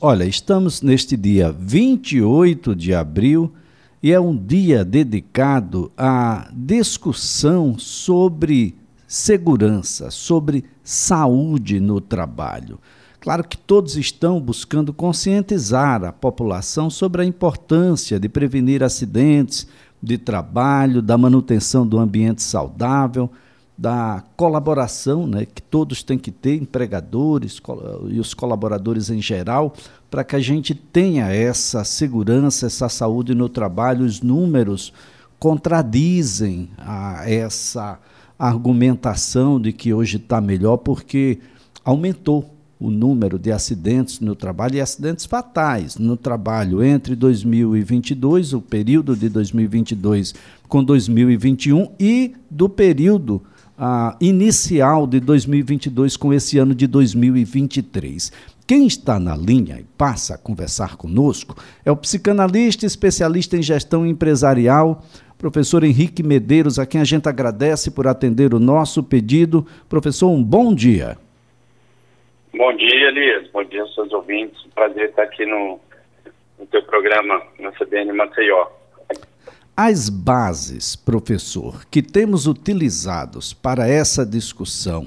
Olha, estamos neste dia 28 de abril e é um dia dedicado à discussão sobre segurança, sobre saúde no trabalho. Claro que todos estão buscando conscientizar a população sobre a importância de prevenir acidentes de trabalho, da manutenção do ambiente saudável da colaboração, né, que todos têm que ter, empregadores e os colaboradores em geral, para que a gente tenha essa segurança, essa saúde no trabalho. Os números contradizem a essa argumentação de que hoje está melhor, porque aumentou o número de acidentes no trabalho e acidentes fatais no trabalho entre 2022, o período de 2022 com 2021 e do período a inicial de 2022 com esse ano de 2023. Quem está na linha e passa a conversar conosco é o psicanalista especialista em gestão empresarial, professor Henrique Medeiros, a quem a gente agradece por atender o nosso pedido. Professor, um bom dia. Bom dia, Elias. Bom dia aos seus ouvintes. Prazer estar aqui no, no teu programa na CBN Maceió. As bases, professor, que temos utilizados para essa discussão,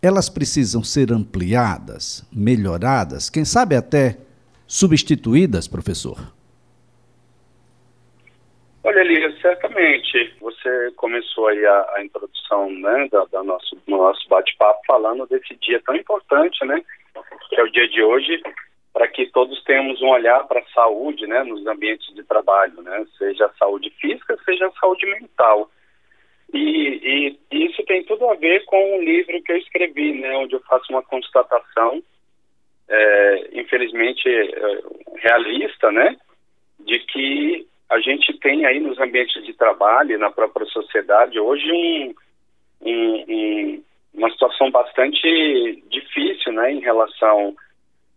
elas precisam ser ampliadas, melhoradas, quem sabe até substituídas, professor? Olha, Elias, certamente. Você começou aí a, a introdução né, da, nosso, do nosso bate-papo falando desse dia tão importante, né? Que é o dia de hoje, para que todos tenhamos um olhar para a saúde, né, nos ambientes de trabalho, né, seja a saúde física, seja a saúde mental. E, e, isso tem tudo a ver com um livro que eu escrevi, né, onde eu faço uma constatação, é, infelizmente é, realista, né, de que a gente tem aí nos ambientes de trabalho, na própria sociedade, hoje um, um, um, uma situação bastante difícil, né, em relação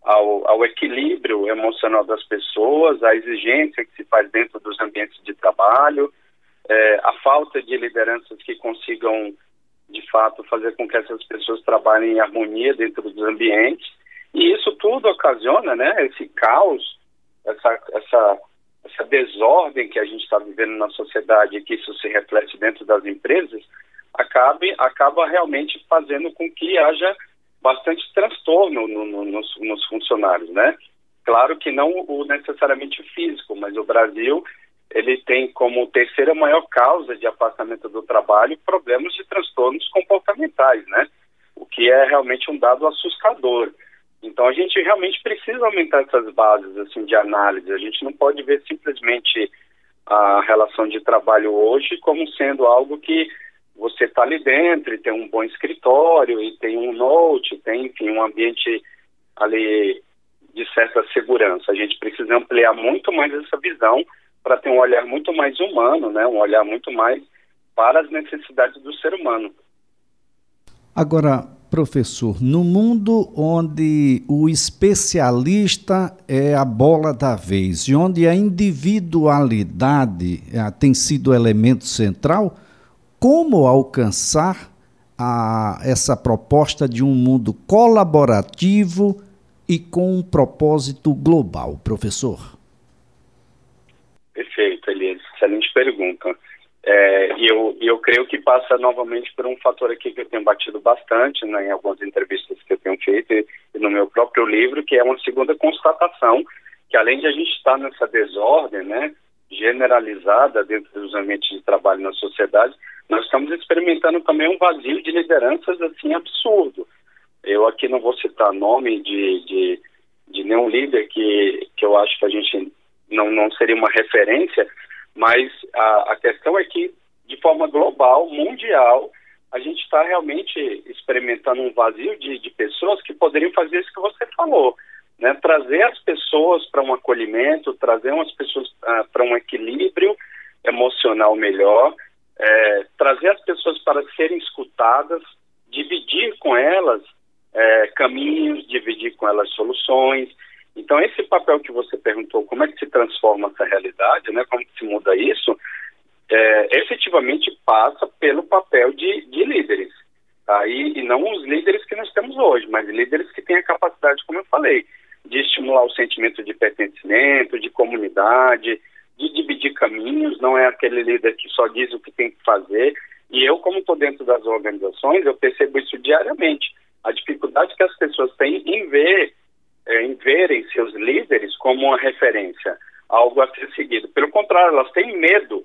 ao, ao, equilíbrio emocional das pessoas, à exigência que se faz dentro dos ambientes de trabalho, é, a falta de lideranças que consigam, de fato, fazer com que essas pessoas trabalhem em harmonia dentro dos ambientes. E isso tudo ocasiona, né, esse caos, essa, essa, essa desordem que a gente está vivendo na sociedade e que isso se reflete dentro das empresas, acabe, acaba realmente fazendo com que haja bastante transtorno no, no, nos, nos, funcionários, né? Claro que não o necessariamente físico, mas o Brasil ele tem como terceira maior causa de afastamento do trabalho problemas de transtornos comportamentais, né? O que é realmente um dado assustador. Então a gente realmente precisa aumentar essas bases assim de análise. A gente não pode ver simplesmente a relação de trabalho hoje como sendo algo que você está ali dentro e tem um bom escritório e tem um note, tem, enfim, um ambiente ali de certa segurança. A gente precisa ampliar muito mais essa visão para ter um olhar muito mais humano, né? um olhar muito mais para as necessidades do ser humano. Agora, professor, no mundo onde o especialista é a bola da vez e onde a individualidade é, tem sido elemento central, como alcançar a, essa proposta de um mundo colaborativo e com um propósito global, professor? Perfeito, Elias. Excelente pergunta. É, e eu, eu creio que passa novamente por um fator aqui que eu tenho batido bastante né, em algumas entrevistas que eu tenho feito e, e no meu próprio livro, que é uma segunda constatação, que além de a gente estar nessa desordem, né, generalizada dentro dos ambientes de trabalho na sociedade, nós estamos experimentando também um vazio de lideranças assim absurdo. Eu aqui não vou citar nome de, de, de nenhum líder que, que eu acho que a gente não, não seria uma referência, mas a, a questão é que, de forma global, mundial, a gente está realmente experimentando um vazio de, de pessoas que poderiam fazer isso que você falou, né? trazer as pessoas para um acolhimento, trazer as pessoas uh, para um equilíbrio emocional melhor, é, trazer as pessoas para serem escutadas, dividir com elas é, caminhos, dividir com elas soluções. Então, esse papel que você perguntou, como é que se transforma essa realidade, né, como se muda isso, é, efetivamente passa pelo papel de, de líderes. Tá? E, e não os líderes que nós temos hoje, mas líderes que têm a capacidade, como eu falei, de estimular o sentimento de pertencimento, de comunidade, de dividir caminhos, não é aquele líder que só diz o que tem que fazer. E eu, como estou dentro das organizações, eu percebo isso diariamente. A dificuldade que as pessoas têm em ver, é, em verem seus líderes como uma referência, algo a ser seguido. Pelo contrário, elas têm medo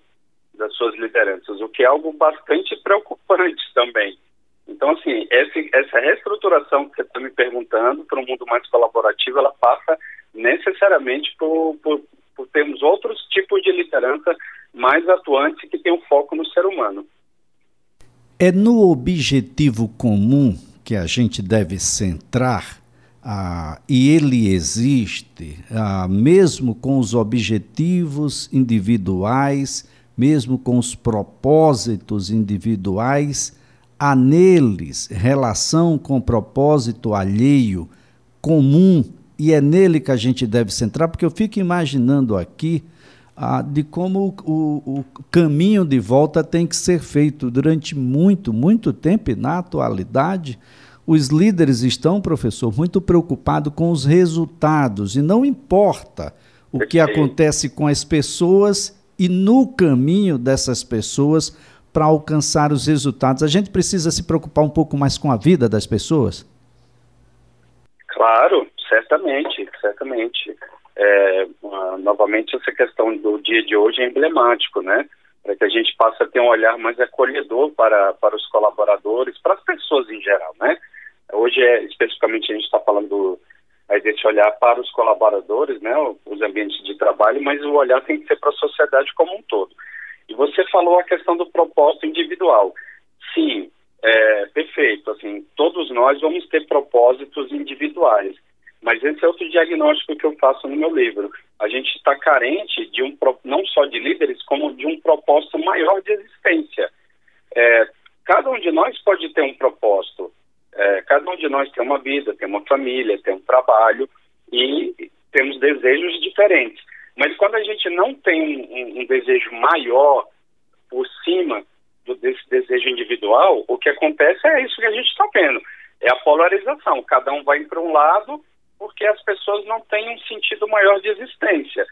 das suas lideranças, o que é algo bastante preocupante também. Então, assim, esse, essa reestruturação que você está me perguntando para um mundo mais colaborativo, ela passa necessariamente por, por, por termos outros tipos de liderança mais atuantes que tenham foco no ser humano. É no objetivo comum que a gente deve centrar, ah, e ele existe, ah, mesmo com os objetivos individuais, mesmo com os propósitos individuais, há neles relação com propósito alheio, comum, e é nele que a gente deve centrar, porque eu fico imaginando aqui ah, de como o, o, caminho de volta tem que ser feito durante muito, muito tempo, e na atualidade, os líderes estão, professor, muito preocupados com os resultados, e não importa o que acontece com as pessoas e no caminho dessas pessoas para alcançar os resultados. A gente precisa se preocupar um pouco mais com a vida das pessoas? Claro, certamente, certamente. É, novamente, essa questão do dia de hoje é emblemático, né? Para que a gente possa ter um olhar mais acolhedor para, para os colaboradores, para as pessoas em geral, né? Hoje, é, especificamente, a gente está falando aí desse olhar para os colaboradores, né? Os ambientes de trabalho, mas o olhar tem que ser para a sociedade como um todo. E você falou a questão do propósito individual. Sim, é, perfeito. Assim, todos nós vamos ter propósitos individuais. Mas esse é outro diagnóstico que eu faço no meu livro. A gente está carente de um não só de líderes, como de um propósito maior de existência. É, cada um de nós pode ter um propósito. É, cada um de nós tem uma vida, tem uma família, tem um trabalho e temos desejos diferentes. Mas quando a gente não tem um, um desejo maior por cima do, desse desejo individual, o que acontece é isso que a gente está vendo. É a polarização. Cada um vai para um lado porque as pessoas não têm um sentido maior de existência,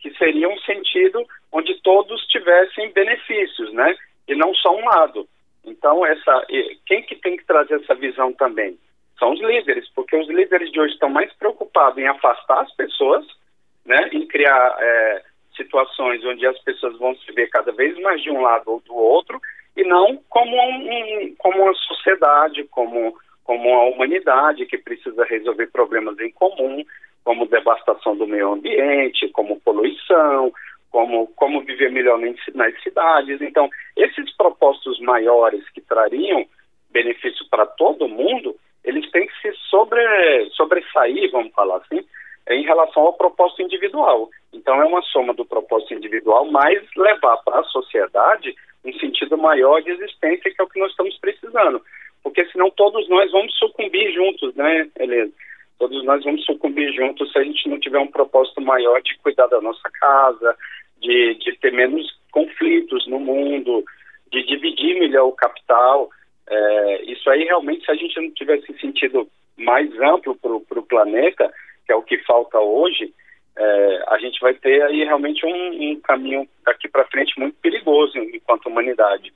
que seria um sentido onde todos tivessem benefícios, né? E não só um lado. Então, essa, quem que tem que trazer essa visão também? São os líderes, porque os líderes de hoje estão mais preocupados em afastar as pessoas né, em criar é, situações onde as pessoas vão se ver cada vez mais de um lado ou do outro e não como, um, como uma sociedade, como, como uma humanidade que precisa resolver problemas em comum, como devastação do meio ambiente, como poluição, como, como viver melhor nas cidades. Então, esses propósitos maiores que trariam benefício para todo mundo, eles têm que se sobre, sobressair, vamos falar assim, em relação ao propósito individual. Então, é uma soma do propósito individual, mas levar para a sociedade um sentido maior de existência, que é o que nós estamos precisando. Porque senão todos nós vamos sucumbir juntos, né, Helena? Todos nós vamos sucumbir juntos se a gente não tiver um propósito maior de cuidar da nossa casa, de, de ter menos conflitos no mundo, de dividir melhor o capital. É, isso aí realmente, se a gente não tivesse sentido mais amplo para o planeta, que é o que falta hoje, é, a gente vai ter aí realmente um, um caminho daqui para frente muito perigoso enquanto humanidade.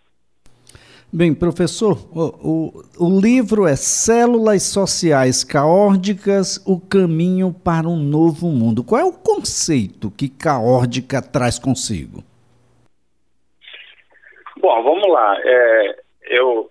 Bem, professor, o, o, o, livro é Células Sociais Caórdicas, o caminho para um novo mundo. Qual é o conceito que caórdica traz consigo? Bom, vamos lá. É, eu,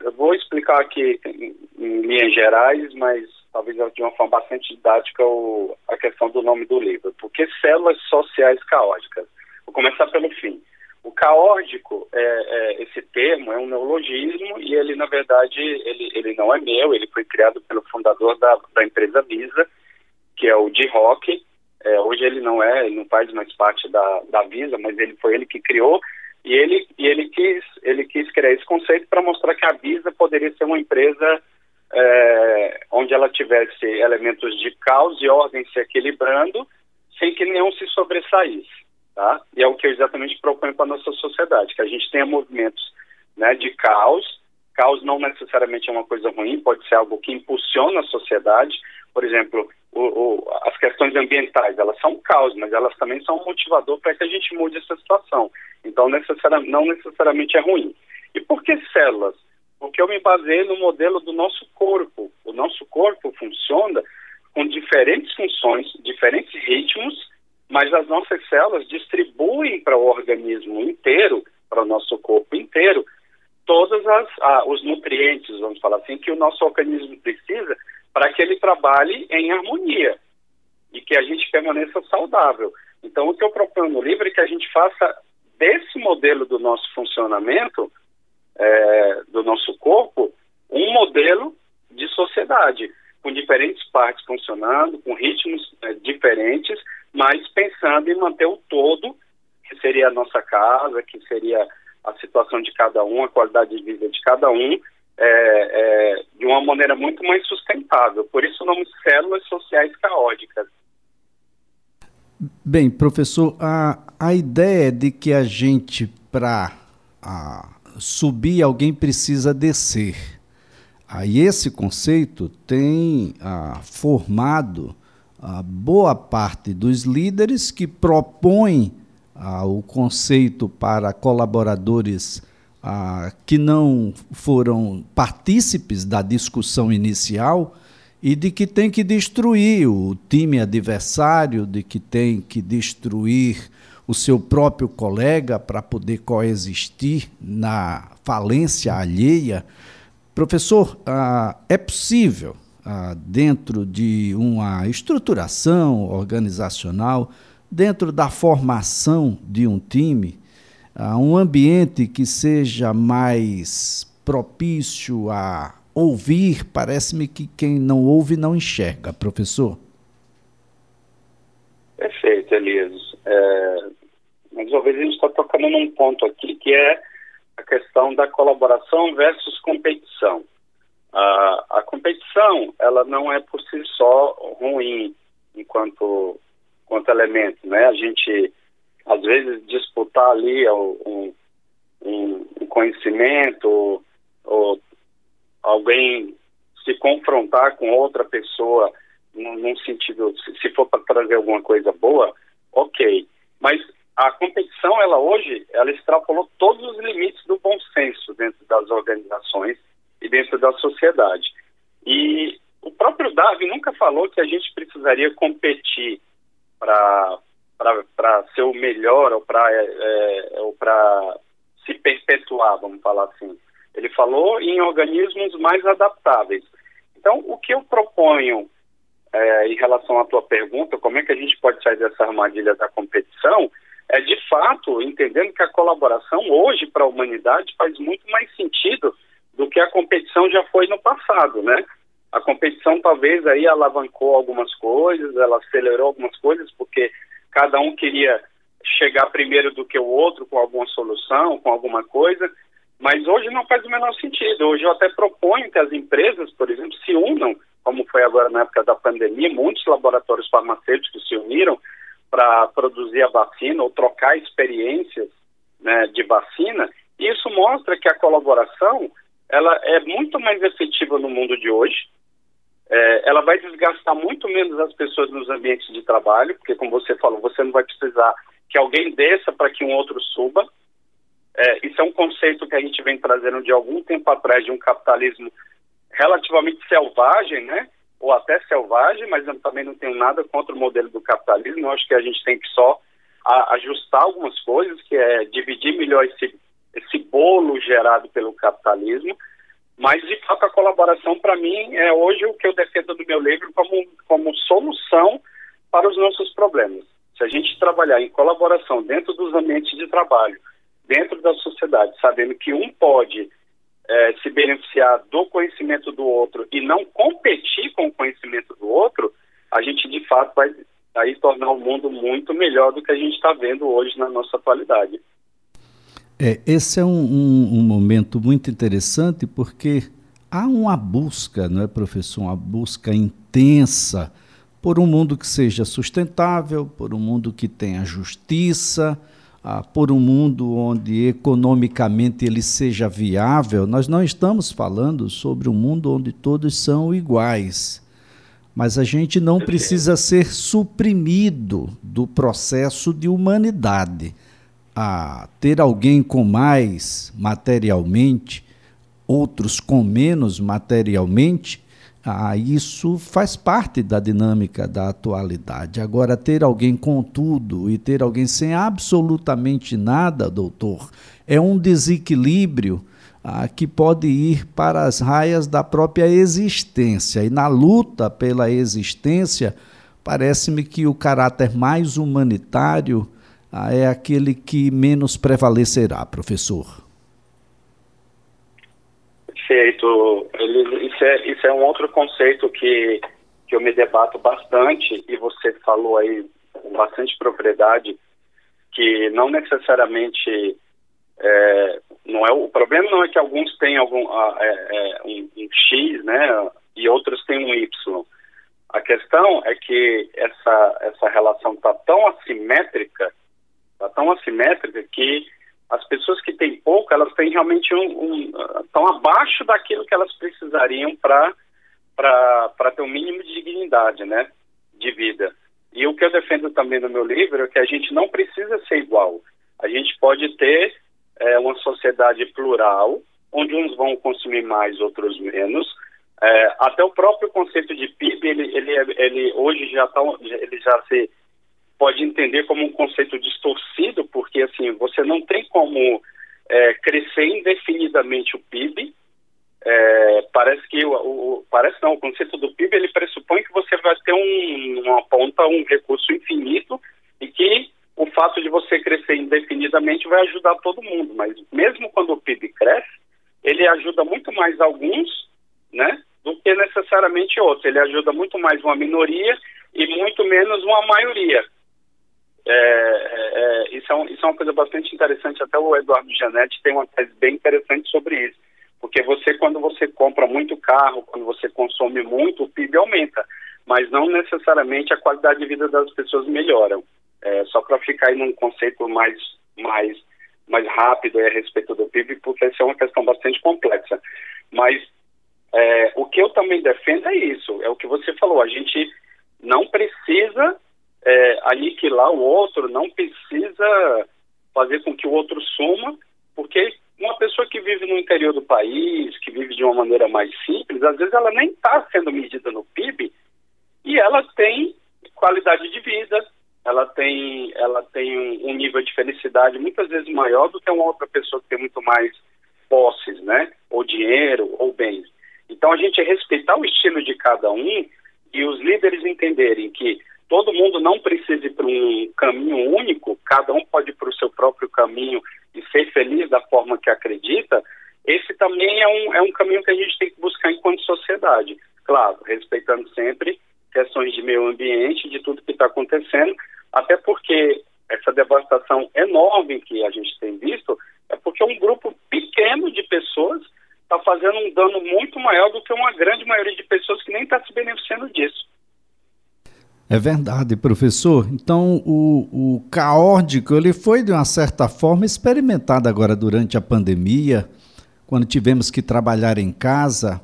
eu vou explicar aqui em, em linhas gerais, mas talvez de uma forma bastante didática, o, a questão do nome do livro. Por que células sociais caóticas? Vou começar pelo fim. O caórdico, é, é, esse termo é um neologismo e ele, na verdade, ele, ele não é meu, ele foi criado pelo fundador da, da empresa Visa, que é o Di Rock. É, hoje ele não é, ele não faz mais parte da, da Visa, mas ele foi ele que criou e ele, e ele, quis, ele quis criar esse conceito para mostrar que a Visa poderia ser uma empresa é, onde ela tivesse elementos de caos e ordem se equilibrando, sem que nenhum se sobressaísse. Tá? E é o que eu exatamente proponho para a nossa sociedade, que a gente tenha movimentos né, de caos, caos não necessariamente é uma coisa ruim, pode ser algo que impulsiona a sociedade. Por exemplo, o, o, as questões ambientais, elas são caos, mas elas também são um motivador para que a gente mude essa situação. Então, não necessariamente é ruim. E por que células? Porque eu me baseei no modelo do nosso corpo. O nosso corpo funciona com diferentes funções, diferentes ritmos, mas as nossas células distribuem para o organismo inteiro, para o nosso corpo inteiro, todos os nutrientes, vamos falar assim, que o nosso organismo precisa para que ele trabalhe em harmonia e que a gente permaneça saudável. Então, o que eu proponho no livro é que a gente faça desse modelo do nosso funcionamento, é, do nosso corpo, um modelo de sociedade, com diferentes partes funcionando, com ritmos é, diferentes, mas pensando em manter o todo, que seria a nossa casa, que seria a situação de cada um, a qualidade de vida de cada um, é, é, de uma maneira muito mais sustentável. Por isso o nome células sociais caóticas. Bem, professor, a, a ideia de que a gente, para subir, alguém precisa descer. Aí esse conceito tem ah, formado a boa parte dos líderes que propõem ah, o conceito para colaboradores ah, que não foram partícipes da discussão inicial e de que tem que destruir o time adversário, de que tem que destruir o seu próprio colega para poder coexistir na falência alheia. Professor, ah, é possível, ah, dentro de uma estruturação organizacional, dentro da formação de um time, uh, um ambiente que seja mais propício a ouvir, parece-me que quem não ouve não enxerga, professor. Perfeito, Elias. É, mas uma vez a gente está tocando num ponto aqui que é a questão da colaboração versus competição. a competição, ela não é por si só ruim enquanto quanto elemento, né? A gente, às vezes, disputar ali um, um, um conhecimento ou alguém se confrontar com outra pessoa num, num sentido, se, se for para trazer alguma coisa boa, ok. Mas a competição, ela hoje, ela extrapolou todos os limites do bom senso dentro das organizações e dentro da sociedade. E o próprio Darwin nunca falou que a gente precisaria competir para ser o melhor ou para é, é ou se perpetuar, vamos falar assim. Ele falou em organismos mais adaptáveis. Então, o que eu proponho é, em relação à tua pergunta, como é que a gente pode sair dessa armadilha da competição, é de fato entendendo que a colaboração hoje para a humanidade faz muito mais sentido do que a competição já foi no passado, né? A competição talvez aí alavancou algumas coisas, ela acelerou algumas coisas, porque cada um queria chegar primeiro do que o outro com alguma solução, com alguma coisa, mas hoje não faz o menor sentido. Hoje eu até proponho que as empresas, por exemplo, se unam, como foi agora na época da pandemia, muitos laboratórios farmacêuticos se uniram para produzir a vacina ou trocar experiências né, de vacina. Isso mostra que a colaboração ela é muito mais efetiva no mundo de hoje, é, ela vai desgastar muito menos as pessoas nos ambientes de trabalho, porque, como você falou, você não vai precisar que alguém desça para que um outro suba. É, isso é um conceito que a gente vem trazendo de algum tempo atrás de um capitalismo relativamente selvagem, né? Ou até selvagem, mas eu também não tenho nada contra o modelo do capitalismo. Eu acho que a gente tem que só ajustar algumas coisas, que é dividir melhor esse, esse bolo gerado pelo capitalismo mas, de fato, a colaboração, para mim, é hoje o que eu defendo no meu livro como, como solução para os nossos problemas. Se a gente trabalhar em colaboração dentro dos ambientes de trabalho, dentro da sociedade, sabendo que um pode é, se beneficiar do conhecimento do outro e não competir com o conhecimento do outro, a gente, de fato, vai aí tornar o mundo muito melhor do que a gente está vendo hoje na nossa atualidade. É, esse é um, um, um, momento muito interessante porque há uma busca, não é, professor? Uma busca intensa por um mundo que seja sustentável, por um mundo que tenha justiça, ah, por um mundo onde economicamente ele seja viável, nós não estamos falando sobre um mundo onde todos são iguais. Mas a gente não precisa ser suprimido do processo de humanidade. A ter alguém com mais materialmente, outros com menos materialmente, ah, isso faz parte da dinâmica da atualidade. Agora, ter alguém com tudo e ter alguém sem absolutamente nada, doutor, é um desequilíbrio ah, que pode ir para as raias da própria existência. E na luta pela existência, parece-me que o caráter mais humanitário ah, é aquele que menos prevalecerá, professor. Perfeito. Ele, isso, é, isso é um outro conceito que, que eu me debato bastante e você falou aí com bastante propriedade que não necessariamente é, não é o problema não é que alguns têm algum é, é, um, um, X né e outros têm um Y a questão é que essa essa relação está tão assimétrica está tão assimétrica que as pessoas que têm pouco, elas têm realmente um, um estão abaixo daquilo que elas precisariam para para ter um mínimo de dignidade, né, de vida. E o que eu defendo também no meu livro é que a gente não precisa ser igual. A gente pode ter é, uma sociedade plural, onde uns vão consumir mais, outros menos. É, até o próprio conceito de PIB, ele, ele, ele hoje já tá, ele já se pode entender como um conceito distorcido, porque assim você não tem como é, crescer indefinidamente o PIB. É, parece que o, o, parece não, o conceito do PIB ele pressupõe que você vai ter um, uma ponta, um recurso infinito e que o fato de você crescer indefinidamente vai ajudar todo mundo. Mas mesmo quando o PIB cresce, ele ajuda muito mais alguns, né, do que necessariamente outros. Ele ajuda muito mais uma minoria e muito menos uma maioria. É, é, é, isso, é um, isso é uma coisa bastante interessante. Até o Eduardo Janetti tem uma tese bem interessante sobre isso. Porque você, quando você compra muito carro, quando você consome muito, o PIB aumenta. Mas não necessariamente a qualidade de vida das pessoas melhora. É, só para ficar aí num conceito mais, mais, mais rápido a respeito do PIB, porque essa é uma questão bastante complexa. Mas é, o que eu também defendo é isso, é o que você falou, a gente não precisa é, aniquilar o outro, não precisa fazer com que o outro suma, porque uma pessoa que vive no interior do país, que vive de uma maneira mais simples, às vezes ela nem está sendo medida no PIB e ela tem qualidade de vida, ela tem, ela tem um, nível de felicidade muitas vezes maior do que uma outra pessoa que tem muito mais posses, né? Ou dinheiro, ou bens. Então a gente respeitar o estilo de cada um e os líderes entenderem que todo mundo não precisa ir para um caminho único, cada um pode ir para o seu próprio caminho e ser feliz da forma que acredita, esse também é um, é um caminho que a gente tem que buscar enquanto sociedade. Claro, respeitando sempre questões de meio ambiente, de tudo que está acontecendo, até porque essa devastação enorme que a gente tem visto é porque um grupo pequeno de pessoas está fazendo um dano muito maior do que uma grande maioria de pessoas que nem está se beneficiando disso. É verdade, professor. Então, o, o caórdico ele foi, de uma certa forma, experimentado agora durante a pandemia, quando tivemos que trabalhar em casa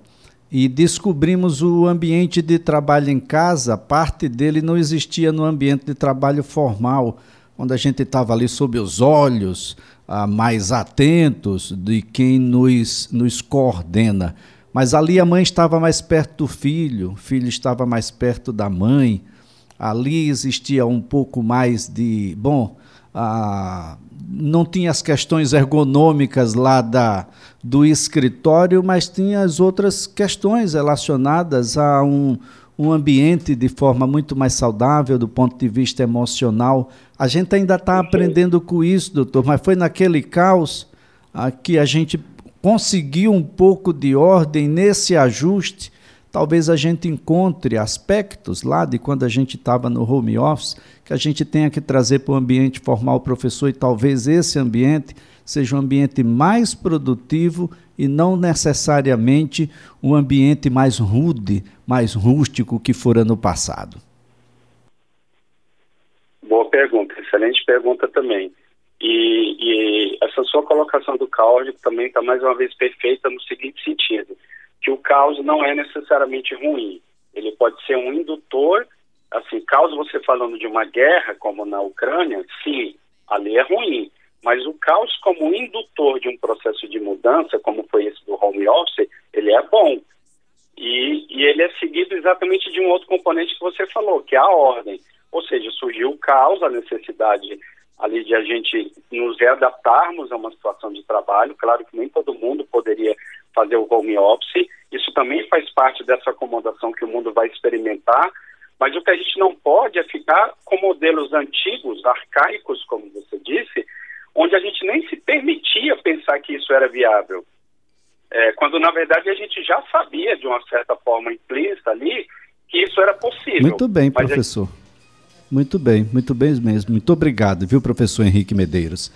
e descobrimos o ambiente de trabalho em casa, parte dele não existia no ambiente de trabalho formal, onde a gente estava ali sob os olhos, ah, mais atentos de quem nos, nos coordena. Mas ali a mãe estava mais perto do filho, o filho estava mais perto da mãe, ali existia um pouco mais de. Bom, ah, não tinha as questões ergonômicas lá da, do escritório, mas tinha as outras questões relacionadas a um, um ambiente de forma muito mais saudável do ponto de vista emocional. A gente ainda está aprendendo com isso, doutor, mas foi naquele caos ah, que a gente conseguiu um pouco de ordem nesse ajuste talvez a gente encontre aspectos lá de quando a gente estava no home office que a gente tenha que trazer para o ambiente formal professor e talvez esse ambiente seja um ambiente mais produtivo e não necessariamente um ambiente mais rude, mais rústico que fora no passado. Boa pergunta, excelente pergunta também. E, e essa sua colocação do caos também está mais uma vez perfeita no seguinte sentido, que o caos não é necessariamente ruim. Ele pode ser um indutor, assim, caso você falando de uma guerra, como na Ucrânia, sim, ali é ruim. Mas o caos como indutor de um processo de mudança, como foi esse do home office, ele é bom. E, e ele é seguido exatamente de um outro componente que você falou, que é a ordem. Ou seja, surgiu o caos, a necessidade ali de a gente nos readaptarmos a uma situação de trabalho. Claro que nem todo mundo poderia fazer o home office. Isso também faz parte dessa acomodação que o mundo vai experimentar. Mas o que a gente não pode é ficar com modelos antigos, arcaicos, como você disse, onde a gente nem se permitia pensar que isso era viável. É, quando na verdade a gente já sabia de uma certa forma implícita ali que isso era possível. Muito bem, professor. Muito bem, muito bem mesmo. Muito obrigado, viu, professor Henrique Medeiros.